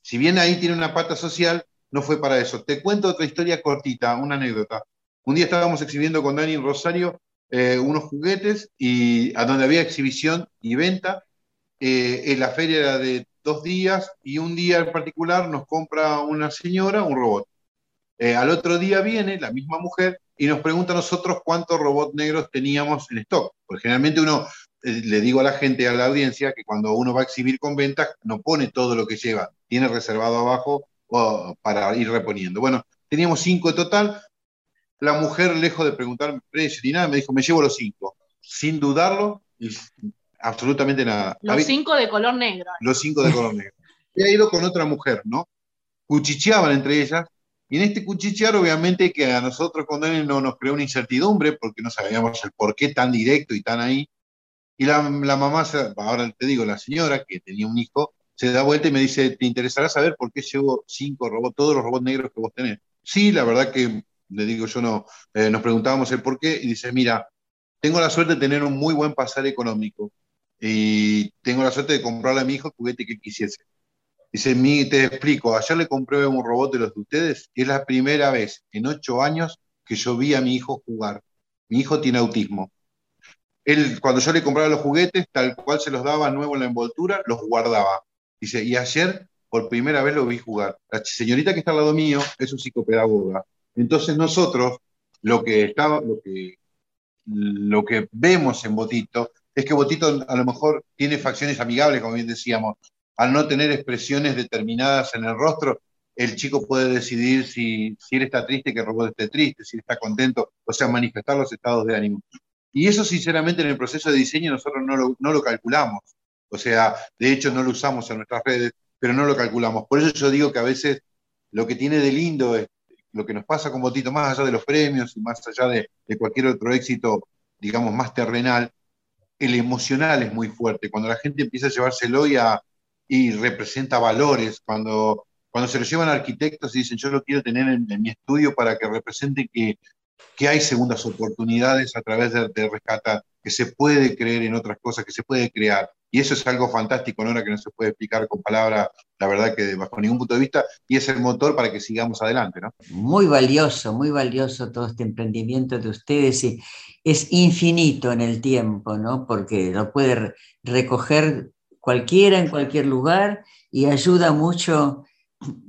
Speaker 3: si bien ahí tiene una pata social, no fue para eso. Te cuento otra historia cortita, una anécdota. Un día estábamos exhibiendo con Dani Rosario eh, unos juguetes y a donde había exhibición y venta. Eh, en la feria de dos días y un día en particular nos compra una señora un robot. Eh, al otro día viene la misma mujer y nos pregunta a nosotros cuántos robots negros teníamos en stock. Porque generalmente uno, eh, le digo a la gente, a la audiencia, que cuando uno va a exhibir con ventas, no pone todo lo que lleva, tiene reservado abajo para ir reponiendo. Bueno, teníamos cinco en total. La mujer, lejos de preguntarme precio ni nada, me dijo, me llevo los cinco. Sin dudarlo, absolutamente nada.
Speaker 4: Los cinco de color negro.
Speaker 3: Los cinco de color negro. He ido con otra mujer, ¿no? Cuchicheaban entre ellas, y en este cuchichear, obviamente, que a nosotros con Daniel no nos creó una incertidumbre, porque no sabíamos el por qué tan directo y tan ahí. Y la, la mamá, ahora te digo, la señora que tenía un hijo, se da vuelta y me dice, ¿te interesará saber por qué llevo cinco robots, todos los robots negros que vos tenés? Sí, la verdad que, le digo yo, no, eh, nos preguntábamos el por qué, y dice, mira, tengo la suerte de tener un muy buen pasar económico, y tengo la suerte de comprarle a mi hijo el juguete que quisiese. Dice, mi, te explico, ayer le compré un robot de los de ustedes, y es la primera vez en ocho años que yo vi a mi hijo jugar. Mi hijo tiene autismo. Él, cuando yo le compraba los juguetes, tal cual se los daba nuevo en la envoltura, los guardaba. Dice, y ayer por primera vez lo vi jugar. La señorita que está al lado mío es un psicopedagoga. Entonces nosotros lo que, estaba, lo que, lo que vemos en Botito es que Botito a lo mejor tiene facciones amigables, como bien decíamos. Al no tener expresiones determinadas en el rostro, el chico puede decidir si, si él está triste, que el robot esté triste, si está contento, o sea, manifestar los estados de ánimo. Y eso, sinceramente, en el proceso de diseño nosotros no lo, no lo calculamos. O sea, de hecho no lo usamos en nuestras redes, pero no lo calculamos. Por eso yo digo que a veces lo que tiene de lindo es lo que nos pasa con Botito, más allá de los premios y más allá de, cualquier otro éxito, digamos, más terrenal, el emocional es muy fuerte. Cuando la gente empieza a llevárselo y, y representa valores, cuando, cuando se lo llevan arquitectos y dicen yo lo quiero tener en, mi estudio para que represente que, que, hay segundas oportunidades a través de, de rescatar, que se puede creer en otras cosas, que se puede crear. Y eso es algo fantástico, Nora, que no se puede explicar con palabras, la verdad que bajo ningún punto de vista, y es el motor para que sigamos adelante, ¿no?
Speaker 1: Muy valioso, muy valioso todo este emprendimiento de ustedes, y es infinito en el tiempo, ¿no? Porque lo puede recoger cualquiera en cualquier lugar y ayuda mucho.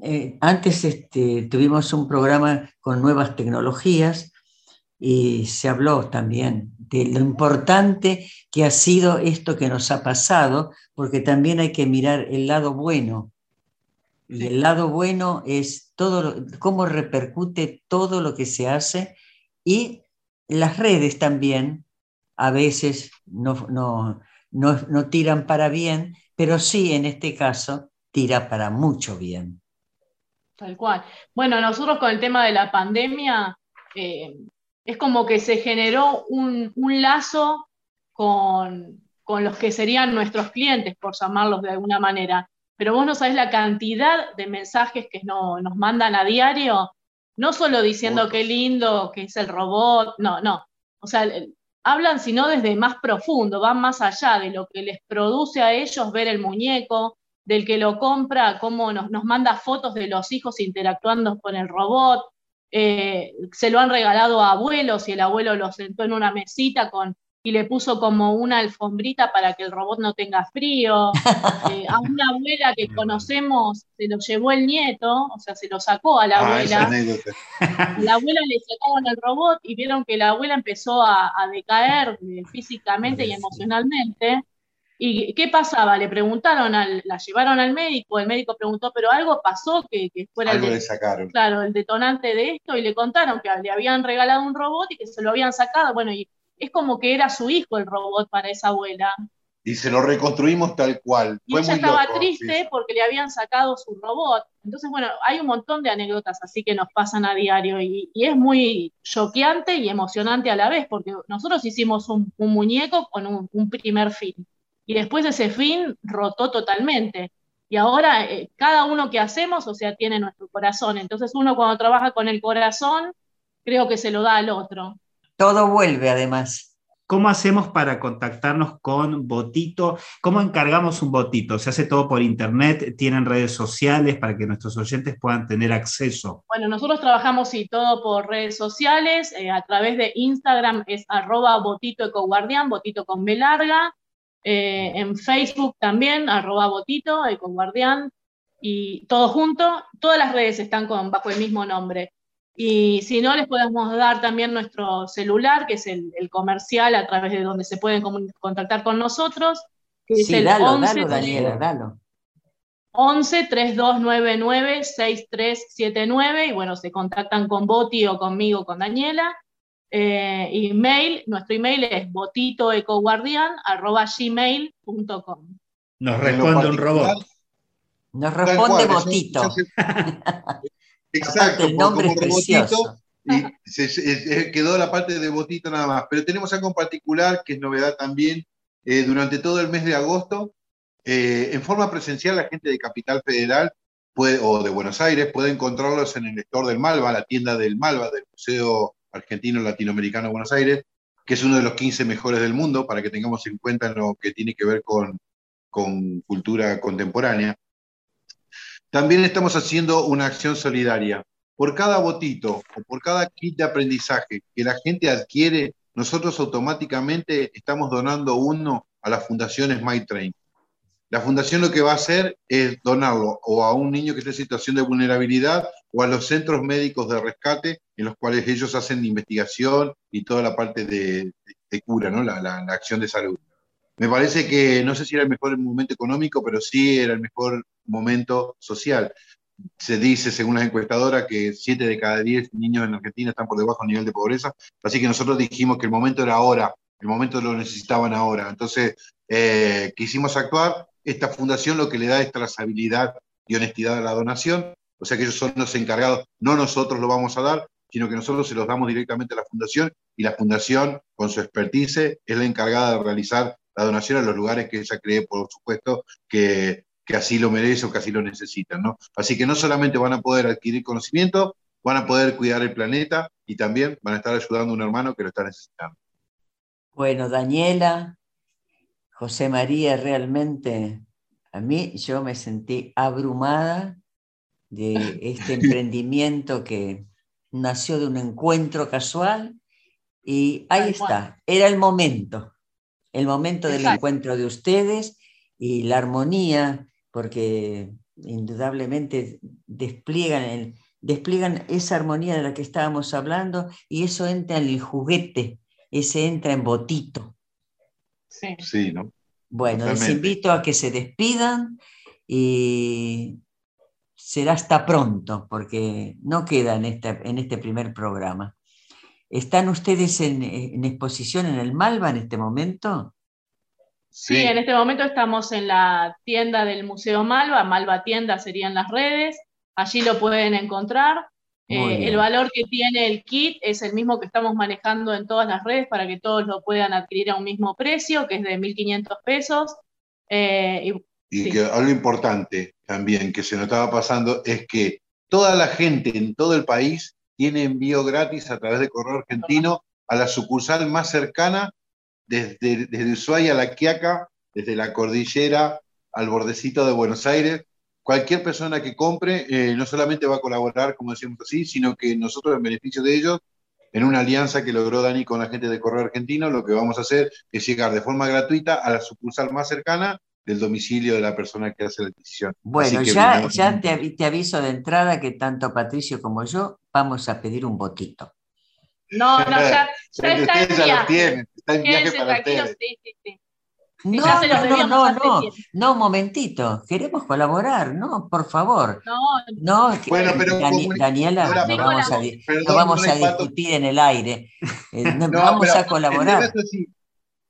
Speaker 1: Eh, antes este, tuvimos un programa con nuevas tecnologías y se habló también de lo importante que ha sido esto que nos ha pasado, porque también hay que mirar el lado bueno. Y el lado bueno es todo cómo repercute todo lo que se hace y las redes también a veces no, no, no, tiran para bien, pero sí en este caso tira para mucho bien.
Speaker 4: Tal cual. Bueno, nosotros con el tema de la pandemia, eh, es como que se generó un, lazo con, los que serían nuestros clientes, por llamarlos de alguna manera. Pero vos no sabés la cantidad de mensajes que nos mandan a diario, no solo diciendo qué lindo que es el robot, no, no. O sea, hablan sino desde más profundo, van más allá de lo que les produce a ellos ver el muñeco, del que lo compra, cómo nos, nos manda fotos de los hijos interactuando con el robot, eh, se lo han regalado a abuelos y el abuelo lo sentó en una mesita con, y le puso como una alfombrita para que el robot no tenga frío. [LAUGHS] Eh, a una abuela que conocemos se lo llevó el nieto, o sea, se lo sacó a la ah, abuela. [LAUGHS] la abuela le sacaron el robot y vieron que la abuela empezó a, a decaer eh, físicamente y emocionalmente. ¿Y qué pasaba? Le preguntaron, al, la llevaron al médico, el médico preguntó, pero algo pasó que, fuera
Speaker 3: el, le sacaron.
Speaker 4: Claro, el detonante de esto y le contaron que le habían regalado un robot y que se lo habían sacado. Bueno, y es como que era su hijo el robot para esa abuela.
Speaker 3: Y se lo reconstruimos tal cual.
Speaker 4: Y ella estaba triste porque le habían sacado su robot. Entonces, bueno, hay un montón de anécdotas así que nos pasan a diario y, es muy choqueante y emocionante a la vez porque nosotros hicimos un, muñeco con un primer fin y después ese fin rotó totalmente. Y ahora eh, cada uno que hacemos, o sea, tiene nuestro corazón. Entonces uno cuando trabaja con el corazón, creo que se lo da al otro.
Speaker 1: Todo vuelve además.
Speaker 2: ¿Cómo hacemos para contactarnos con Botito? ¿Cómo encargamos un Botito? ¿Se hace todo por internet? ¿Tienen redes sociales para que nuestros oyentes puedan tener acceso?
Speaker 4: Bueno, nosotros trabajamos y todo por redes sociales. Eh, a través de Instagram es arroba Botito Ecoguardián, Botito con B larga. Eh, en Facebook también, arroba botito, guardián y todo junto. Todas las redes están con, bajo el mismo nombre. Y si no, les podemos dar también nuestro celular, que es el, comercial a través de donde se pueden contactar con nosotros.
Speaker 1: Que sí, es el dalo, 11, dalo, Daniela, dalo.
Speaker 4: 11 3299 6379 y bueno, se contactan con Boti o conmigo, con Daniela. Eh, email, nuestro email es botitoecoguardian.gmail.com.
Speaker 2: Nos responde un robot.
Speaker 1: Nos responde Botito. [LAUGHS]
Speaker 3: Exacto, el nombre como robotito. Y se, quedó la parte de Botito nada más. Pero tenemos algo en particular que es novedad también. Eh, durante todo el mes de agosto eh, en forma presencial, la gente de Capital Federal puede, o de Buenos Aires puede encontrarlos en el lector del Malva, la tienda del Malva, del Museo Argentino Latinoamericano Buenos Aires, que es uno de los 15 mejores del mundo, para que tengamos en cuenta lo que tiene que ver con, con cultura contemporánea. También estamos haciendo una acción solidaria. Por cada botito o por cada kit de aprendizaje que la gente adquiere, nosotros automáticamente estamos donando uno a la Fundación Smile Train. La fundación lo que va a hacer es donarlo o a un niño que esté en situación de vulnerabilidad o a los centros médicos de rescate en los cuales ellos hacen investigación y toda la parte de, cura, ¿no? La, la, acción de salud. Me parece que no sé si era el mejor momento económico, pero sí era el mejor momento social. Se dice, según las encuestadoras, que 7 de cada 10 niños en Argentina están por debajo del nivel de pobreza, así que nosotros dijimos que el momento era ahora, el momento lo necesitaban ahora. Entonces, eh, quisimos actuar esta fundación lo que le da es trazabilidad y honestidad a la donación, o sea que ellos son los encargados, no nosotros lo vamos a dar, sino que nosotros se los damos directamente a la fundación y la fundación, con su expertise, es la encargada de realizar la donación a los lugares que ella cree, por supuesto, que, que así lo merece o que así lo necesitan. ¿no? Así que no solamente van a poder adquirir conocimiento, van a poder cuidar el planeta y también van a estar ayudando a un hermano que lo está necesitando.
Speaker 1: Bueno, Daniela, José María, realmente a mí yo me sentí abrumada de este [LAUGHS] emprendimiento que nació de un encuentro casual y ahí está, era el momento, el momento del encuentro de ustedes y la armonía, porque indudablemente despliegan, despliegan esa armonía de la que estábamos hablando y eso entra en el juguete, ese entra en botito.
Speaker 3: Sí. ¿no?
Speaker 1: Bueno, les invito a que se despidan y será hasta pronto, porque no queda en este, en este primer programa. ¿Están ustedes en, exposición en el Malva en este momento?
Speaker 4: Sí. en este momento estamos en la tienda del Museo Malva, Malva Tienda serían las redes, allí lo pueden encontrar. Eh, el valor que tiene el kit es el mismo que estamos manejando en todas las redes para que todos lo puedan adquirir a un mismo precio, que es de 1.500 pesos.
Speaker 3: Eh, y, que algo importante también que se nos estaba pasando es que toda la gente en todo el país tiene envío gratis a través de Correo Argentino a la sucursal más cercana desde, desde Ushuaia a La Quiaca, desde la cordillera al bordecito de Buenos Aires, cualquier persona que compre eh, no solamente va a colaborar, como decíamos así, sino que nosotros en beneficio de ellos, en una alianza que logró Dani con la gente de Correo Argentino, lo que vamos a hacer es llegar de forma gratuita a la sucursal más cercana del domicilio de la persona que hace la decisión.
Speaker 1: Bueno, ya, ya te, aviso de entrada que tanto Patricio como yo vamos a pedir un botito.
Speaker 4: No, no, ya, ya está
Speaker 3: en ya lo tienen, está en viaje para ustedes.
Speaker 1: Sí, sí, sí. No, no, no, no, no, momentito, queremos colaborar, no, por favor. No, no
Speaker 3: bueno, pero
Speaker 1: Daniela, no vamos, a, vamos a discutir en el aire, eh, [LAUGHS] no, vamos a colaborar.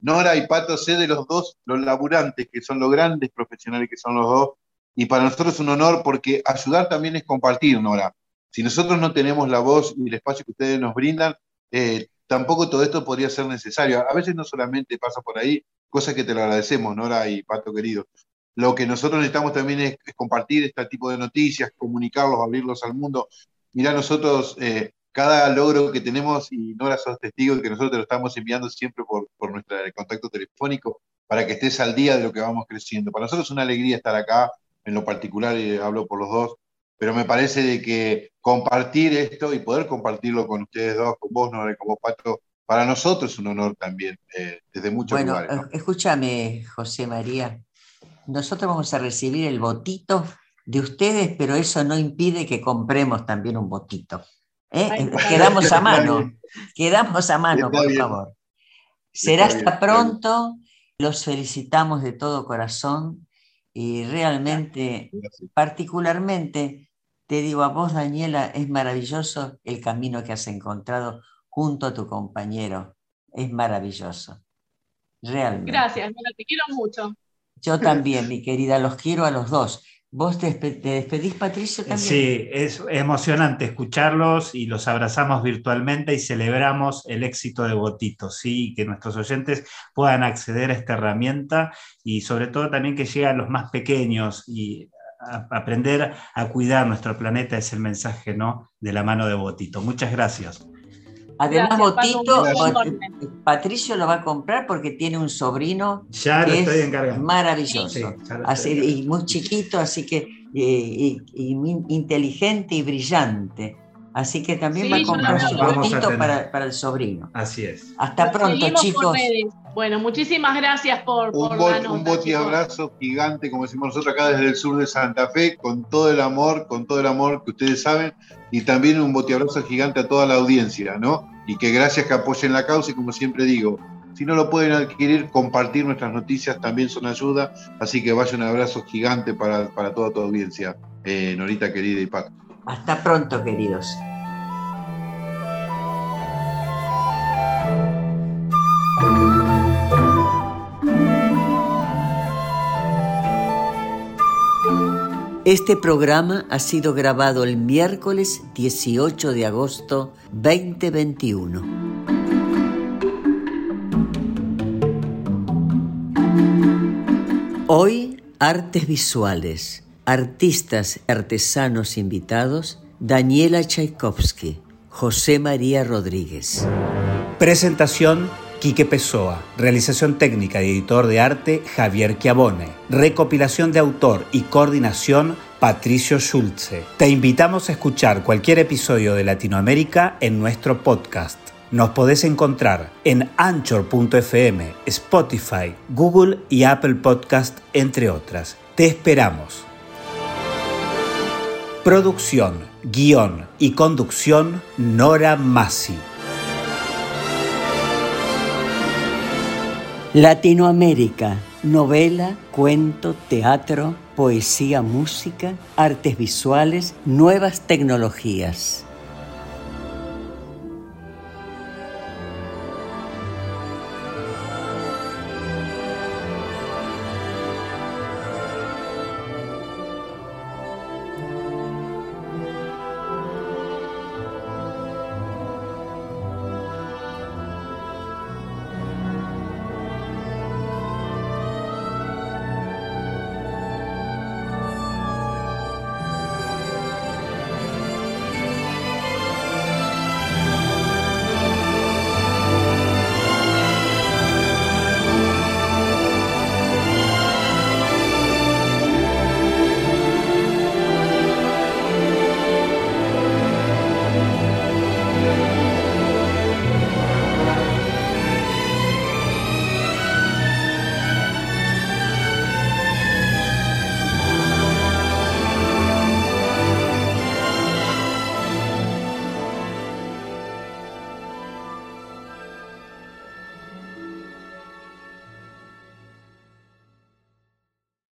Speaker 3: Nora y Pato, sé de los dos, los laburantes, que son los grandes profesionales que son los dos, y para nosotros es un honor porque ayudar también es compartir, Nora. Si nosotros no tenemos la voz y el espacio que ustedes nos brindan, eh, tampoco todo esto podría ser necesario. A veces no solamente pasa por ahí, cosa que te lo agradecemos, Nora y Pato querido. Lo que nosotros necesitamos también es, compartir este tipo de noticias, comunicarlos, abrirlos al mundo. Mirá, nosotros, eh, cada logro que tenemos, y Nora sos testigo de que nosotros te lo estamos enviando siempre por, por nuestro contacto telefónico, para que estés al día de lo que vamos creciendo. Para nosotros es una alegría estar acá, en lo particular, y hablo por los dos, pero me parece de que compartir esto y poder compartirlo con ustedes dos, con vos, Nora, y con vos, Pato, para nosotros es un honor también, eh, desde muchos
Speaker 1: bueno,
Speaker 3: lugares.
Speaker 1: Bueno, escúchame, José María, nosotros vamos a recibir el botito de ustedes, pero eso no impide que compremos también un botito. ¿Eh? Quedamos a mano, quedamos a mano, por favor. Será hasta pronto, los felicitamos de todo corazón Y realmente, particularmente, te digo a vos, Daniela, es maravilloso el camino que has encontrado junto a tu compañero. Es maravilloso. Realmente.
Speaker 4: Gracias, te quiero mucho.
Speaker 1: Yo también, mi querida, los quiero a los dos. ¿Vos te, despedís, Patricio?
Speaker 2: Sí, es emocionante escucharlos y los abrazamos virtualmente y celebramos el éxito de Botito, sí, que nuestros oyentes puedan acceder a esta herramienta y sobre todo también que llegue a los más pequeños y aprender a cuidar nuestro planeta es el mensaje, ¿no? De la mano de Botito. Muchas gracias.
Speaker 1: Además, Botito, Patricio lo va a comprar porque tiene un sobrino
Speaker 2: ya que es
Speaker 1: maravilloso. Y muy chiquito, así que y, inteligente y brillante. Así que también va a comprar su botito para, para, el sobrino.
Speaker 2: Así es.
Speaker 1: Hasta pronto, chicos.
Speaker 4: Bueno, muchísimas gracias por,
Speaker 3: un, bot, un abrazo gigante, como decimos nosotros acá desde el sur de Santa Fe, con todo el amor, con todo el amor que ustedes saben, y también un abrazo gigante a toda la audiencia, ¿no? Y que gracias que apoyen la causa, y como siempre digo, si no lo pueden adquirir, compartir nuestras noticias también son ayuda, así que vaya un abrazo gigante para, toda tu audiencia, eh, Norita querida y Paco.
Speaker 1: Hasta pronto, queridos. Este programa ha sido grabado el miércoles 18 de agosto 2021. Hoy, artes visuales, artistas artesanos invitados, Daniela Tchaikovsky, José María Rodríguez.
Speaker 2: Presentación Quique Pessoa. Realización técnica y editor de arte Javier Chiavone. Recopilación de autor y coordinación Patricio Schulze. Te invitamos a escuchar cualquier episodio de Latinoamérica en nuestro podcast. Nos podés encontrar en anchor.fm, Spotify, Google y Apple Podcast, entre otras. Te esperamos. Producción, guion y conducción Nora Massi.
Speaker 1: Latinoamérica, novela, cuento, teatro, poesía, música, artes visuales, nuevas tecnologías.